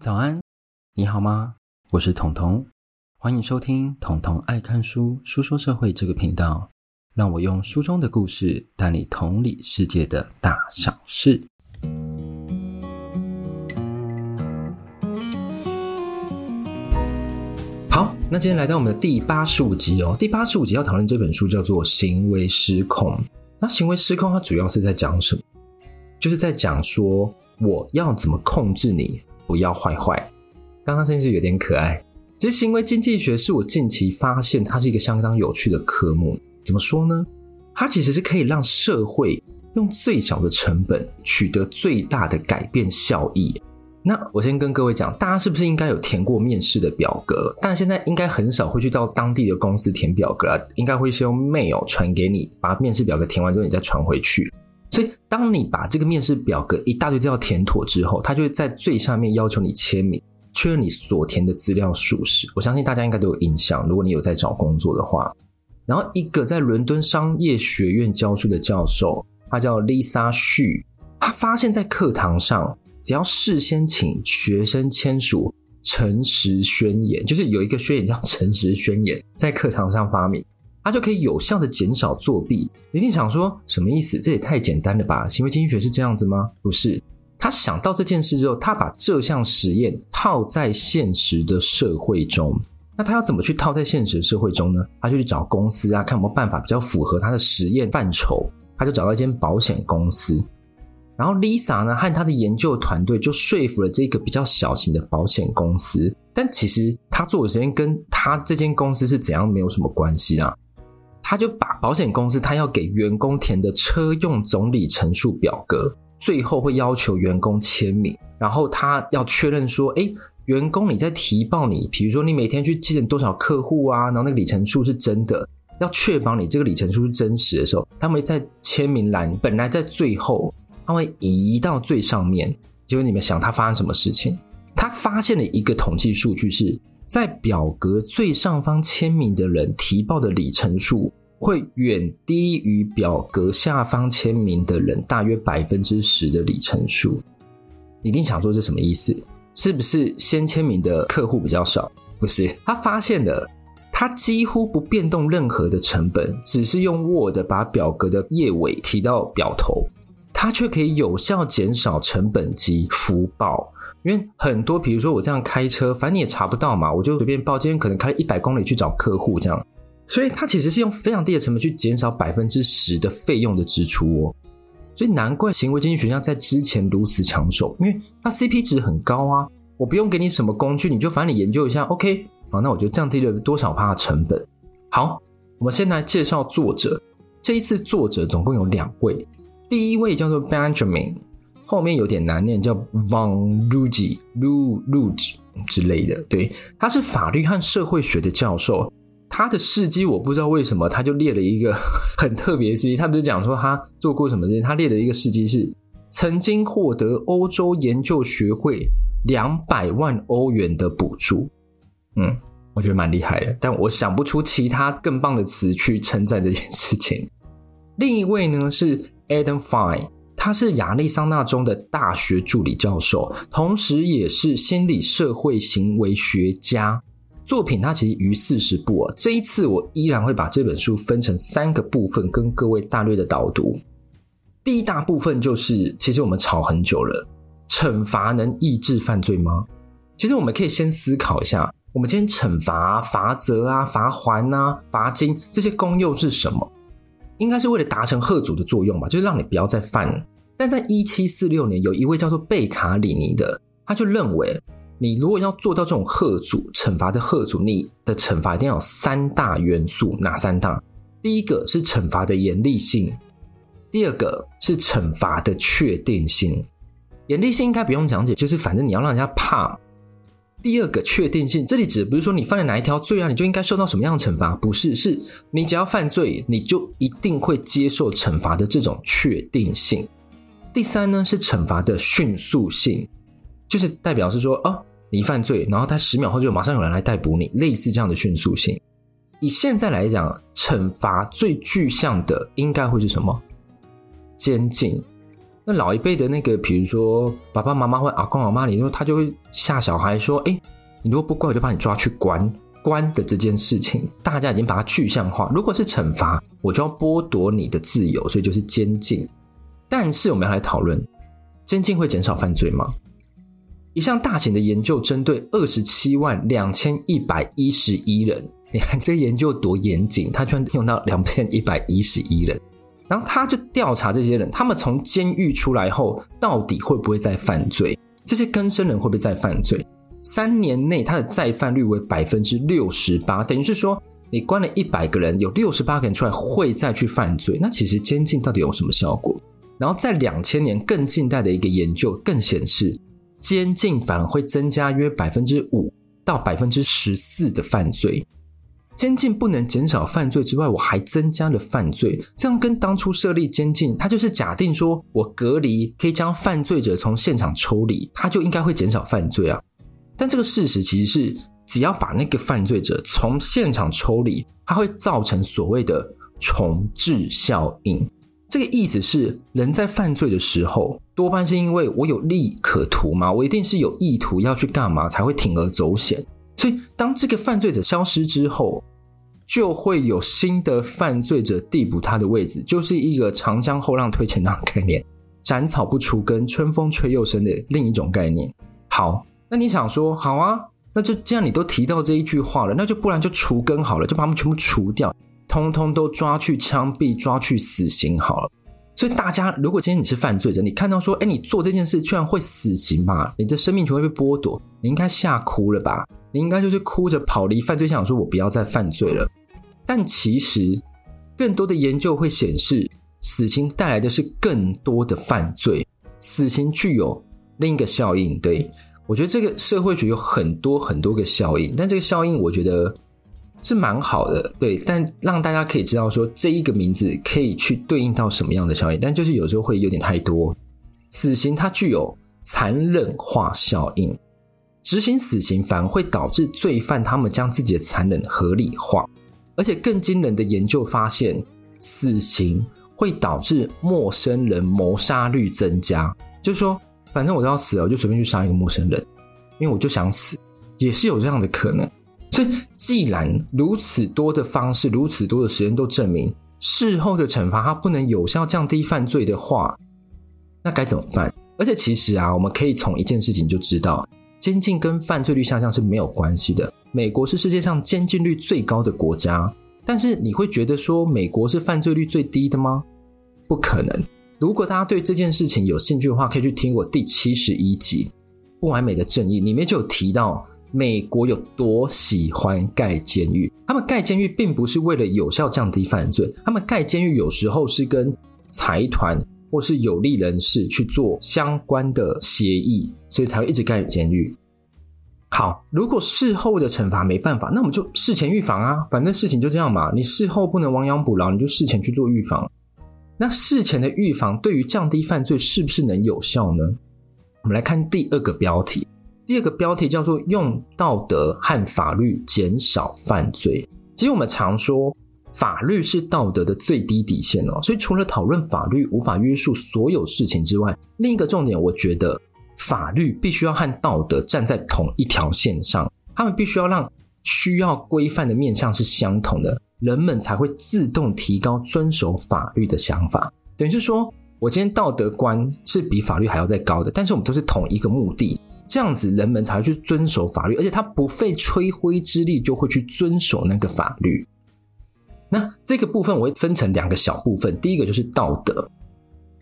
早安，你好吗？我是彤彤，欢迎收听彤彤爱看书书说社会这个频道，让我用书中的故事带你同理世界的大小事。好，那今天来到我们的第八十五集哦，第八十五集要讨论这本书叫做《行为失控》。那行为失控它主要是在讲什么？就是在讲说我要怎么控制你。不要坏坏，刚刚声音是有点可爱。其实行为经济学是我近期发现它是一个相当有趣的科目。怎么说呢？它其实是可以让社会用最小的成本取得最大的改变效益。那我先跟各位讲，大家是不是应该有填过面试的表格？但现在应该很少会去到当地的公司填表格了，应该会是用 mail 传给你，把面试表格填完之后你再传回去。所以，当你把这个面试表格一大堆资料填妥之后，他就会在最下面要求你签名，确认你所填的资料属实。我相信大家应该都有印象，如果你有在找工作的话。然后，一个在伦敦商业学院教书的教授，他叫 Lisa Xu，他发现，在课堂上，只要事先请学生签署诚实宣言，就是有一个宣言叫诚实宣言，在课堂上发明。它就可以有效的减少作弊。你一定想说什么意思？这也太简单了吧？行为经济学是这样子吗？不是。他想到这件事之后，他把这项实验套在现实的社会中。那他要怎么去套在现实的社会中呢？他就去找公司啊，看有没有办法比较符合他的实验范畴。他就找到一间保险公司，然后 Lisa 呢和他的研究团队就说服了这个比较小型的保险公司。但其实他做的实验跟他这间公司是怎样没有什么关系啊。他就把保险公司他要给员工填的车用总里程数表格，最后会要求员工签名，然后他要确认说，诶，员工你在提报你，比如说你每天去接见多少客户啊，然后那个里程数是真的，要确保你这个里程数是真实的时候，他们在签名栏本来在最后，他会移到最上面。结果你们想他发生什么事情？他发现了一个统计数据是。在表格最上方签名的人提报的里程数会远低于表格下方签名的人大约百分之十的里程数。你一定想说这什么意思？是不是先签名的客户比较少？不是，他发现了，他几乎不变动任何的成本，只是用 Word 把表格的页尾提到表头，他却可以有效减少成本及福报。因为很多，比如说我这样开车，反正你也查不到嘛，我就随便报。今天可能开了一百公里去找客户，这样，所以它其实是用非常低的成本去减少百分之十的费用的支出哦。所以难怪行为经济学家在之前如此抢手，因为它 CP 值很高啊。我不用给你什么工具，你就反正你研究一下，OK，好，那我就降低了多少趴的成本。好，我们先来介绍作者。这一次作者总共有两位，第一位叫做 Benjamin。后面有点难念，叫 Von Ruge、Ru Ruge 之类的。对，他是法律和社会学的教授。他的事迹我不知道为什么，他就列了一个很特别的事迹。他不是讲说他做过什么事情，他列了一个事迹是曾经获得欧洲研究学会两百万欧元的补助。嗯，我觉得蛮厉害的，但我想不出其他更棒的词去称赞这件事情。另一位呢是 Adam Fine。他是亚利桑那州的大学助理教授，同时也是心理社会行为学家。作品他其实逾四十部啊。这一次我依然会把这本书分成三个部分，跟各位大略的导读。第一大部分就是，其实我们吵很久了，惩罚能抑制犯罪吗？其实我们可以先思考一下，我们今天惩罚、罚则啊、罚还啊、罚金这些功用是什么？应该是为了达成吓阻的作用吧，就是让你不要再犯。但在一七四六年，有一位叫做贝卡里尼的，他就认为，你如果要做到这种吓阻惩罚的吓阻，你的惩罚一定要有三大元素。哪三大？第一个是惩罚的严厉性，第二个是惩罚的确定性。严厉性应该不用讲解，就是反正你要让人家怕。第二个确定性，这里指的不是说你犯了哪一条罪啊，你就应该受到什么样的惩罚，不是，是你只要犯罪，你就一定会接受惩罚的这种确定性。第三呢，是惩罚的迅速性，就是代表是说，哦，你犯罪，然后他十秒后就马上有人来逮捕你，类似这样的迅速性。以现在来讲，惩罚最具象的应该会是什么？监禁。老一辈的那个，比如说爸爸妈妈或阿公阿妈，你说他就会吓小孩说：“哎，你如果不乖，我就把你抓去关。”关的这件事情，大家已经把它具象化。如果是惩罚，我就要剥夺你的自由，所以就是监禁。但是我们要来讨论，监禁会减少犯罪吗？一项大型的研究针对二十七万两千一百一十一人，你看这个研究多严谨，他居然用到两千一百一十一人，然后他就调查这些人，他们从监狱出来后，到底会不会再犯罪？这些更生人会不会再犯罪？三年内，他的再犯率为百分之六十八，等于是说，你关了一百个人，有六十八个人出来会再去犯罪。那其实监禁到底有什么效果？然后在两千年更近代的一个研究更显示，监禁反而会增加约百分之五到百分之十四的犯罪。监禁不能减少犯罪之外，我还增加了犯罪，这样跟当初设立监禁，它就是假定说我隔离可以将犯罪者从现场抽离，它就应该会减少犯罪啊。但这个事实其实是，只要把那个犯罪者从现场抽离，它会造成所谓的重置效应。这个意思是，人在犯罪的时候，多半是因为我有利可图嘛，我一定是有意图要去干嘛，才会铤而走险。所以，当这个犯罪者消失之后，就会有新的犯罪者递补他的位置，就是一个长江后浪推前浪的概念，斩草不除根，春风吹又生的另一种概念。好。那你想说好啊？那就既然你都提到这一句话了，那就不然就除根好了，就把他们全部除掉，通通都抓去枪毙、抓去死刑好了。所以大家，如果今天你是犯罪者，你看到说，哎，你做这件事居然会死刑嘛？你的生命权会被剥夺，你应该吓哭了吧？你应该就是哭着跑离犯罪现场，说我不要再犯罪了。但其实，更多的研究会显示，死刑带来的是更多的犯罪。死刑具有另一个效应，对。我觉得这个社会学有很多很多个效应，但这个效应我觉得是蛮好的，对。但让大家可以知道说，这一个名字可以去对应到什么样的效应，但就是有时候会有点太多。死刑它具有残忍化效应，执行死刑反而会导致罪犯他们将自己的残忍合理化，而且更惊人的研究发现，死刑会导致陌生人谋杀率增加，就是说。反正我都要死了，我就随便去杀一个陌生人，因为我就想死，也是有这样的可能。所以，既然如此多的方式、如此多的时间都证明事后的惩罚它不能有效降低犯罪的话，那该怎么办？而且，其实啊，我们可以从一件事情就知道，监禁跟犯罪率下降是没有关系的。美国是世界上监禁率最高的国家，但是你会觉得说美国是犯罪率最低的吗？不可能。如果大家对这件事情有兴趣的话，可以去听我第七十一集《不完美的正义》，里面就有提到美国有多喜欢盖监狱。他们盖监狱并不是为了有效降低犯罪，他们盖监狱有时候是跟财团或是有利人士去做相关的协议，所以才会一直盖监狱。好，如果事后的惩罚没办法，那我们就事前预防啊，反正事情就这样嘛。你事后不能亡羊补牢，你就事前去做预防。那事前的预防对于降低犯罪是不是能有效呢？我们来看第二个标题，第二个标题叫做“用道德和法律减少犯罪”。其实我们常说法律是道德的最低底线哦，所以除了讨论法律无法约束所有事情之外，另一个重点，我觉得法律必须要和道德站在同一条线上，他们必须要让需要规范的面向是相同的。人们才会自动提高遵守法律的想法，等于是说，我今天道德观是比法律还要再高的，但是我们都是同一个目的，这样子人们才去遵守法律，而且他不费吹灰之力就会去遵守那个法律。那这个部分我会分成两个小部分，第一个就是道德，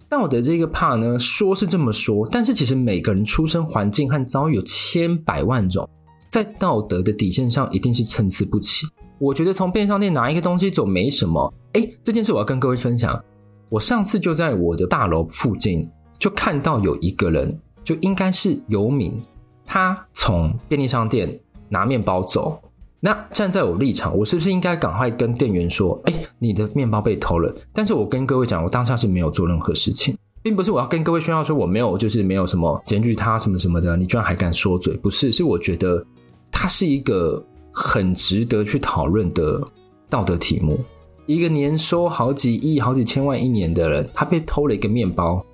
道德这个怕呢，说是这么说，但是其实每个人出生环境和遭遇有千百万种，在道德的底线上一定是参差不齐。我觉得从便利商店拿一个东西走没什么，诶，这件事我要跟各位分享。我上次就在我的大楼附近，就看到有一个人，就应该是游民，他从便利商店拿面包走。那站在我立场，我是不是应该赶快跟店员说，诶，你的面包被偷了？但是我跟各位讲，我当下是没有做任何事情，并不是我要跟各位炫耀说我没有，就是没有什么检举他什么什么的，你居然还敢说嘴？不是，是我觉得他是一个。很值得去讨论的道德题目。一个年收好几亿、好几千万一年的人，他被偷了一个面包，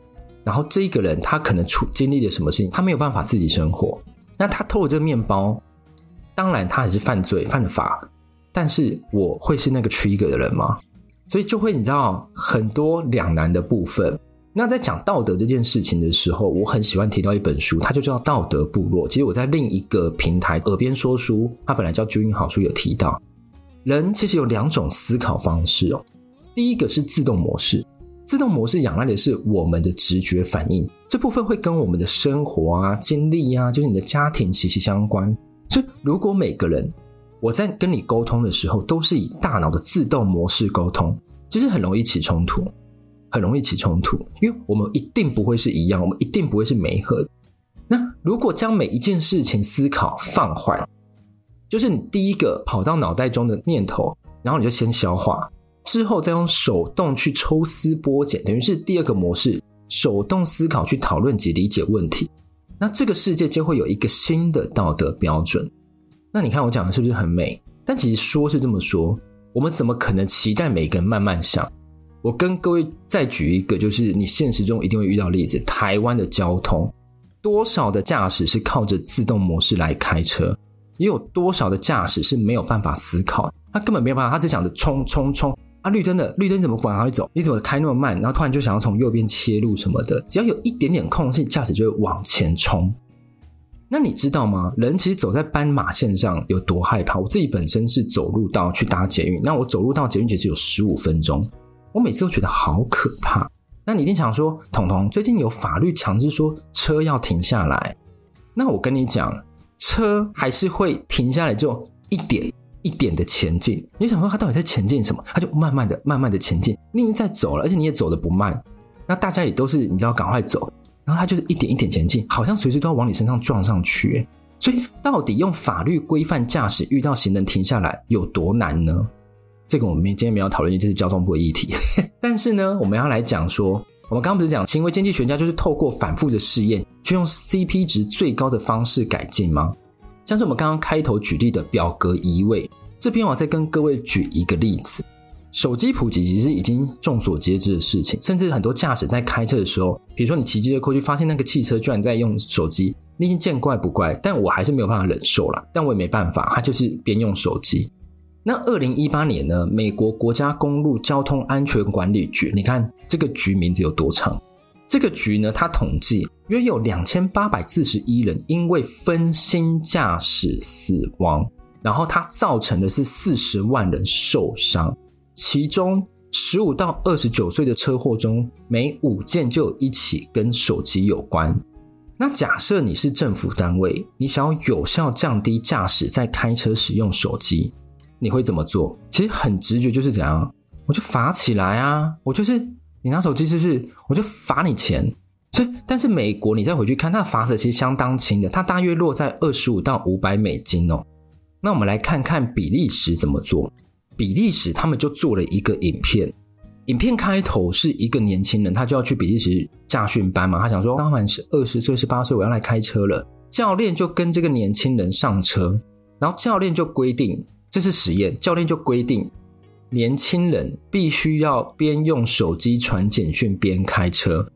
然后这一个人他可能出经历了什么事情，他没有办法自己生活，那他偷了这个面包，当然他还是犯罪犯了法，但是我会是那个 trigger 的人吗？所以就会你知道很多两难的部分。那在讲道德这件事情的时候，我很喜欢提到一本书，它就叫《道德部落》。其实我在另一个平台耳边说书，它本来叫君好书，有提到人其实有两种思考方式哦。第一个是自动模式。自动模式仰赖的是我们的直觉反应，这部分会跟我们的生活啊、经历啊，就是你的家庭息息相关。所以，如果每个人我在跟你沟通的时候都是以大脑的自动模式沟通，其实很容易起冲突，很容易起冲突，因为我们一定不会是一样，我们一定不会是媒合。那如果将每一件事情思考放缓，就是你第一个跑到脑袋中的念头，然后你就先消化。之后再用手动去抽丝剥茧，等于是第二个模式，手动思考去讨论及理解问题。那这个世界就会有一个新的道德标准。那你看我讲的是不是很美？但其实说是这么说，我们怎么可能期待每个人慢慢想？我跟各位再举一个，就是你现实中一定会遇到例子：台湾的交通，多少的驾驶是靠着自动模式来开车，也有多少的驾驶是没有办法思考，他根本没有办法，他只想着冲冲冲。啊，绿灯的绿灯怎么管？还会走？你怎么开那么慢？然后突然就想要从右边切入什么的，只要有一点点空隙，驾驶就会往前冲。那你知道吗？人其实走在斑马线上有多害怕？我自己本身是走路到去搭捷运，那我走路到捷运其实有十五分钟，我每次都觉得好可怕。那你一定想说，彤彤，最近有法律强制说车要停下来，那我跟你讲，车还是会停下来就一点。一点的前进，你想说他到底在前进什么？他就慢慢的、慢慢的前进，你已经在走了，而且你也走得不慢。那大家也都是你知道赶快走，然后他就是一点一点前进，好像随时都要往你身上撞上去。所以到底用法律规范驾驶，遇到行人停下来有多难呢？这个我们今天没有讨论，这是交通部的议题。但是呢，我们要来讲说，我们刚刚不是讲行为经济学家就是透过反复的试验，去用 CP 值最高的方式改进吗？像是我们刚刚开头举例的表格移位，这边我再跟各位举一个例子。手机普及其实已经众所皆知的事情，甚至很多驾驶在开车的时候，比如说你骑机车过去，发现那个汽车居然在用手机，你已经见怪不怪，但我还是没有办法忍受啦，但我也没办法，他就是边用手机。那二零一八年呢，美国国家公路交通安全管理局，你看这个局名字有多长？这个局呢，它统计约有两千八百四十一人因为分心驾驶死亡，然后它造成的是四十万人受伤，其中十五到二十九岁的车祸中，每五件就有一起跟手机有关。那假设你是政府单位，你想要有效降低驾驶在开车使用手机，你会怎么做？其实很直觉，就是怎样，我就罚起来啊，我就是。你拿手机是不是？我就罚你钱。所以，但是美国你再回去看，它的罚则其实相当轻的，它大约落在二十五到五百美金哦。那我们来看看比利时怎么做。比利时他们就做了一个影片，影片开头是一个年轻人，他就要去比利时驾训班嘛。他想说，刚满是二十岁、十八岁，我要来开车了。教练就跟这个年轻人上车，然后教练就规定，这是实验，教练就规定。年轻人必须要边用手机传简讯边开车，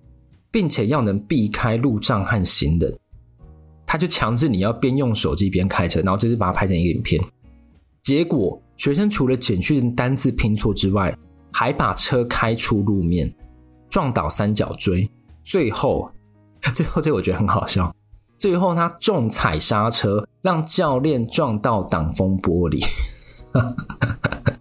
并且要能避开路障和行人。他就强制你要边用手机边开车，然后就是把它拍成一个影片。结果学生除了简讯单字拼错之外，还把车开出路面，撞倒三角锥。最后，最后这我觉得很好笑。最后他重踩刹车，让教练撞到挡风玻璃。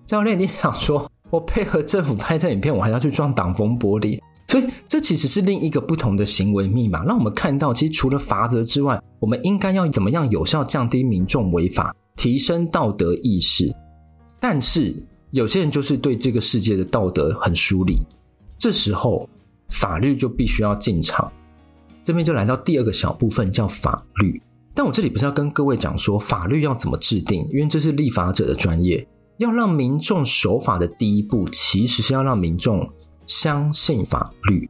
教练，你想说我配合政府拍这影片，我还要去撞挡风玻璃？所以这其实是另一个不同的行为密码，让我们看到，其实除了罚则之外，我们应该要怎么样有效降低民众违法，提升道德意识。但是有些人就是对这个世界的道德很疏离，这时候法律就必须要进场。这边就来到第二个小部分，叫法律。但我这里不是要跟各位讲说法律要怎么制定，因为这是立法者的专业。要让民众守法的第一步，其实是要让民众相信法律。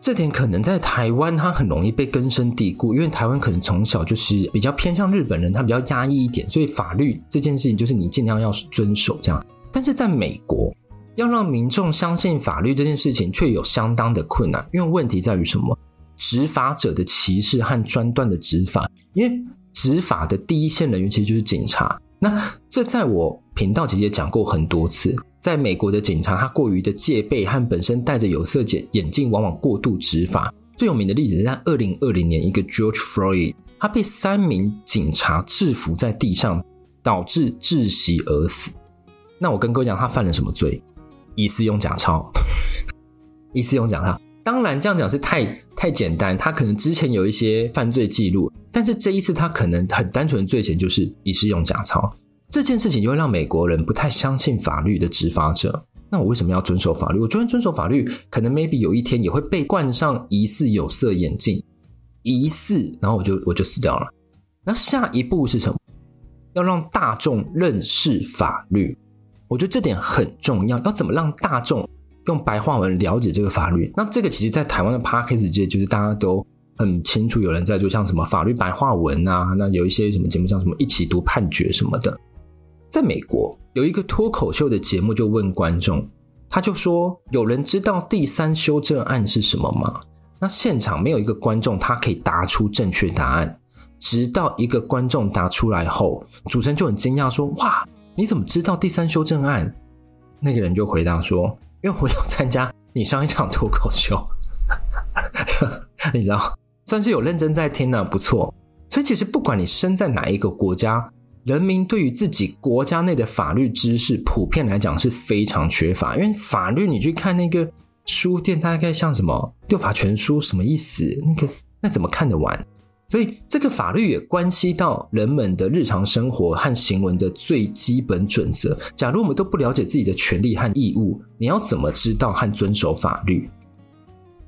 这点可能在台湾，它很容易被根深蒂固，因为台湾可能从小就是比较偏向日本人，他比较压抑一点，所以法律这件事情就是你尽量要遵守这样。但是在美国，要让民众相信法律这件事情，却有相当的困难。因为问题在于什么？执法者的歧视和专断的执法。因为执法的第一线人员其实就是警察。那这在我频道其实也讲过很多次。在美国的警察，他过于的戒备和本身戴着有色眼眼镜，往往过度执法。最有名的例子是在二零二零年，一个 George Floyd，他被三名警察制服在地上，导致窒息而死。那我跟各位讲，他犯了什么罪？疑似用假钞，疑似用假钞。当然这样讲是太太简单，他可能之前有一些犯罪记录，但是这一次他可能很单纯的罪嫌就是疑似用假钞。这件事情就会让美国人不太相信法律的执法者。那我为什么要遵守法律？我就算遵守法律，可能 maybe 有一天也会被冠上疑似有色眼镜，疑似，然后我就我就死掉了。那下一步是什么？要让大众认识法律。我觉得这点很重要。要怎么让大众用白话文了解这个法律？那这个其实，在台湾的 p a r k a s 界，就是大家都很清楚，有人在做像什么法律白话文啊，那有一些什么节目，像什么一起读判决什么的。在美国有一个脱口秀的节目，就问观众，他就说：“有人知道第三修正案是什么吗？”那现场没有一个观众他可以答出正确答案，直到一个观众答出来后，主持人就很惊讶说：“哇，你怎么知道第三修正案？”那个人就回答说：“因为我有参加你上一场脱口秀，你知道，算是有认真在听呢，不错。所以其实不管你身在哪一个国家。”人民对于自己国家内的法律知识，普遍来讲是非常缺乏。因为法律，你去看那个书店，大概像什么《六法全书》，什么意思？那个那怎么看得完？所以这个法律也关系到人们的日常生活和行为的最基本准则。假如我们都不了解自己的权利和义务，你要怎么知道和遵守法律？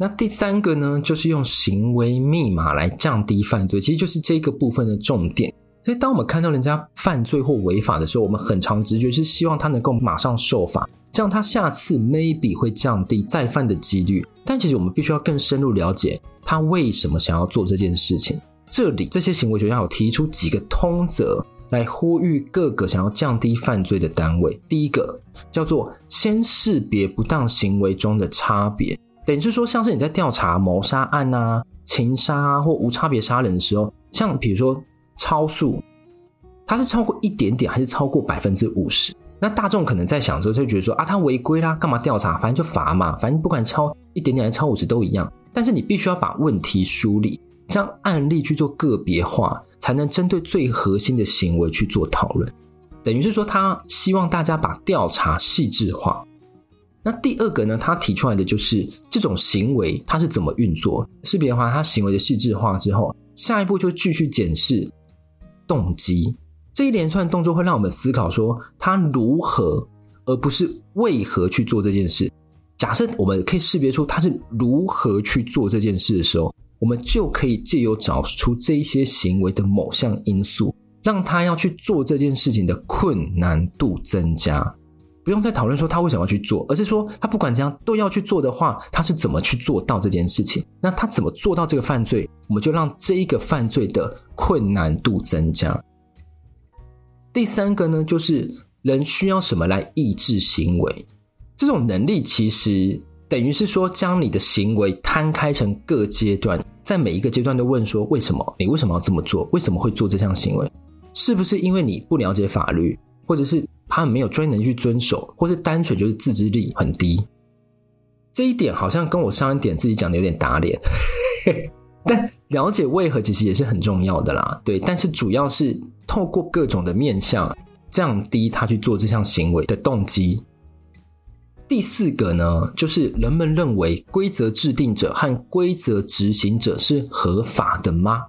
那第三个呢，就是用行为密码来降低犯罪，其实就是这个部分的重点。所以，当我们看到人家犯罪或违法的时候，我们很常直觉是希望他能够马上受罚，这样他下次 maybe 会降低再犯的几率。但其实我们必须要更深入了解他为什么想要做这件事情。这里这些行为学家有提出几个通则来呼吁各个想要降低犯罪的单位。第一个叫做先识别不当行为中的差别，等于是说，像是你在调查谋杀案啊、情杀啊或无差别杀人的时候，像比如说。超速，它是超过一点点还是超过百分之五十？那大众可能在想的时候就觉得说啊，他违规啦，干嘛调查？反正就罚嘛，反正不管超一点点还是超五十都一样。但是你必须要把问题梳理，将案例去做个别化，才能针对最核心的行为去做讨论。等于是说，他希望大家把调查细致化。那第二个呢，他提出来的就是这种行为它是怎么运作？识别化它行为的细致化之后，下一步就继续检视。动机这一连串动作会让我们思考说他如何，而不是为何去做这件事。假设我们可以识别出他是如何去做这件事的时候，我们就可以借由找出这一些行为的某项因素，让他要去做这件事情的困难度增加。不用再讨论说他为什么要去做，而是说他不管怎样都要去做的话，他是怎么去做到这件事情？那他怎么做到这个犯罪？我们就让这一个犯罪的困难度增加。第三个呢，就是人需要什么来抑制行为？这种能力其实等于是说，将你的行为摊开成各阶段，在每一个阶段都问说：为什么？你为什么要这么做？为什么会做这项行为？是不是因为你不了解法律，或者是？他们没有专能去遵守，或是单纯就是自制力很低，这一点好像跟我上一点自己讲的有点打脸。但了解为何其实也是很重要的啦，对。但是主要是透过各种的面向降低他去做这项行为的动机。第四个呢，就是人们认为规则制定者和规则执行者是合法的吗？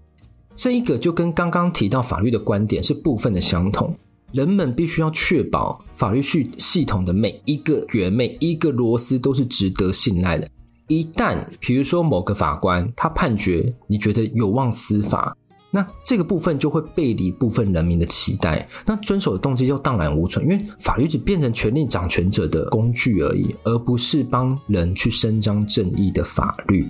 这一个就跟刚刚提到法律的观点是部分的相同。人们必须要确保法律系系统的每一个元、每一个螺丝都是值得信赖的。一旦，比如说某个法官他判决你觉得有望司法，那这个部分就会背离部分人民的期待，那遵守的动机就荡然无存，因为法律只变成权力掌权者的工具而已，而不是帮人去伸张正义的法律。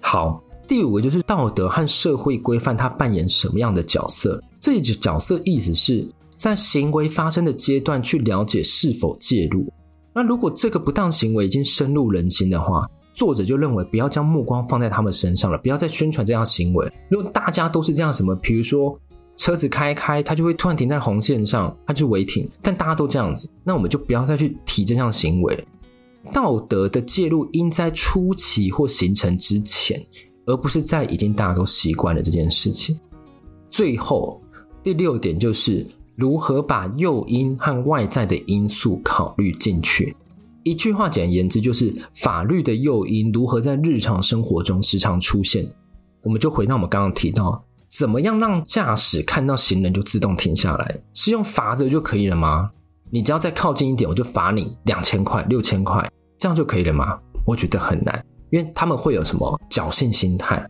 好，第五个就是道德和社会规范，它扮演什么样的角色？这一角色意思是。在行为发生的阶段去了解是否介入，那如果这个不当行为已经深入人心的话，作者就认为不要将目光放在他们身上了，不要再宣传这样行为。如果大家都是这样，什么，比如说车子开开，他就会突然停在红线上，他就违停，但大家都这样子，那我们就不要再去提这项行为。道德的介入应在初期或形成之前，而不是在已经大家都习惯了这件事情。最后第六点就是。如何把诱因和外在的因素考虑进去？一句话简而言之，就是法律的诱因如何在日常生活中时常出现。我们就回到我们刚刚提到，怎么样让驾驶看到行人就自动停下来？是用罚则就可以了吗？你只要再靠近一点，我就罚你两千块、六千块，这样就可以了吗？我觉得很难，因为他们会有什么侥幸心态。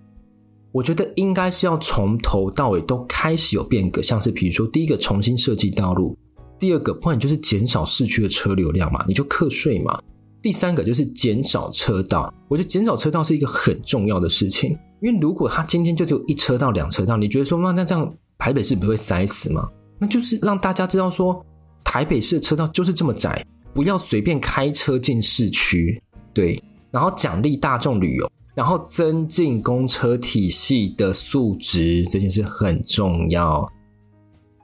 我觉得应该是要从头到尾都开始有变革，像是比如说，第一个重新设计道路，第二个不然就是减少市区的车流量嘛，你就课税嘛。第三个就是减少车道，我觉得减少车道是一个很重要的事情，因为如果他今天就只有一车道、两车道，你觉得说那那这样台北市不会塞死吗？那就是让大家知道说台北市的车道就是这么窄，不要随便开车进市区，对，然后奖励大众旅游。然后增进公车体系的素质，这件事很重要。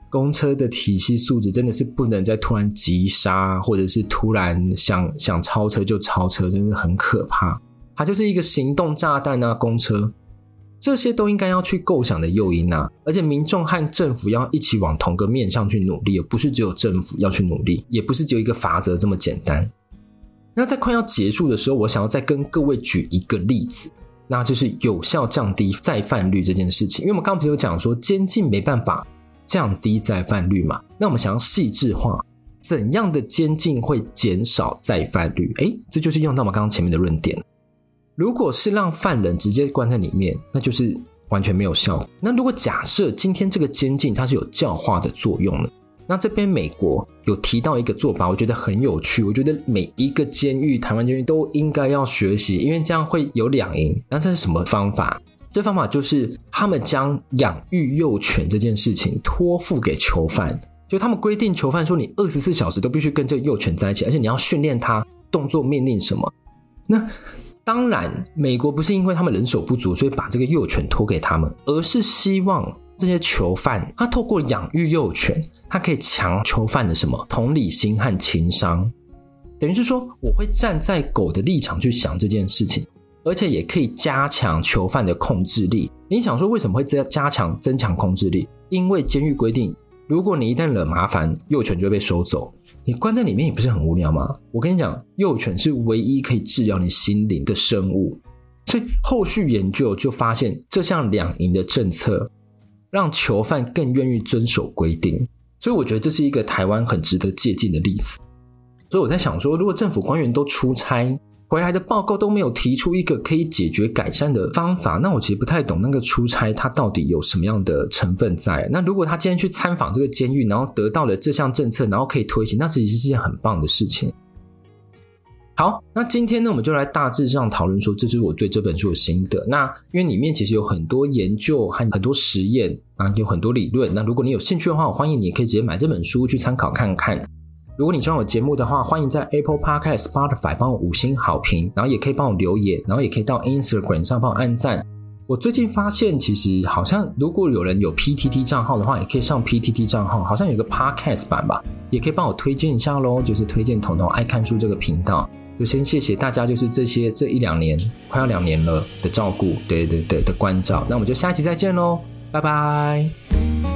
公车的体系素质真的是不能再突然急刹，或者是突然想想超车就超车，真的很可怕。它就是一个行动炸弹啊！公车这些都应该要去构想的诱因啊，而且民众和政府要一起往同个面向去努力，而不是只有政府要去努力，也不是只有一个法则这么简单。那在快要结束的时候，我想要再跟各位举一个例子，那就是有效降低再犯率这件事情。因为我们刚刚不是有讲说监禁没办法降低再犯率嘛？那我们想要细致化，怎样的监禁会减少再犯率？诶，这就是用到我们刚刚前面的论点。如果是让犯人直接关在里面，那就是完全没有效。那如果假设今天这个监禁它是有教化的作用呢？那这边美国有提到一个做法，我觉得很有趣。我觉得每一个监狱，台湾监狱都应该要学习，因为这样会有两赢。那这是什么方法？这方法就是他们将养育幼犬这件事情托付给囚犯，就他们规定囚犯说，你二十四小时都必须跟这幼犬在一起，而且你要训练它动作命令什么。那当然，美国不是因为他们人手不足，所以把这个幼犬托给他们，而是希望。这些囚犯，他透过养育幼犬，他可以强囚犯的什么同理心和情商，等于是说，我会站在狗的立场去想这件事情，而且也可以加强囚犯的控制力。你想说为什么会加加强增强控制力？因为监狱规定，如果你一旦惹麻烦，幼犬就会被收走。你关在里面也不是很无聊吗？我跟你讲，幼犬是唯一可以治疗你心灵的生物，所以后续研究就发现，这项两赢的政策。让囚犯更愿意遵守规定，所以我觉得这是一个台湾很值得借鉴的例子。所以我在想说，如果政府官员都出差回来的报告都没有提出一个可以解决改善的方法，那我其实不太懂那个出差他到底有什么样的成分在。那如果他今天去参访这个监狱，然后得到了这项政策，然后可以推行，那其实是件很棒的事情。好，那今天呢，我们就来大致上讨论说，这是我对这本书的心得。那因为里面其实有很多研究和很多实验啊，有很多理论。那如果你有兴趣的话，我欢迎你可以直接买这本书去参考看看。如果你喜欢我节目的话，欢迎在 Apple Podcast、Spotify 帮我五星好评，然后也可以帮我留言，然后也可以到 Instagram 上帮我按赞。我最近发现，其实好像如果有人有 PTT 账号的话，也可以上 PTT 账号，好像有个 Podcast 版吧，也可以帮我推荐一下喽，就是推荐彤彤爱看书这个频道。就先谢谢大家，就是这些这一两年，快要两年了的照顾，对对对的关照。那我们就下一集再见喽，拜拜。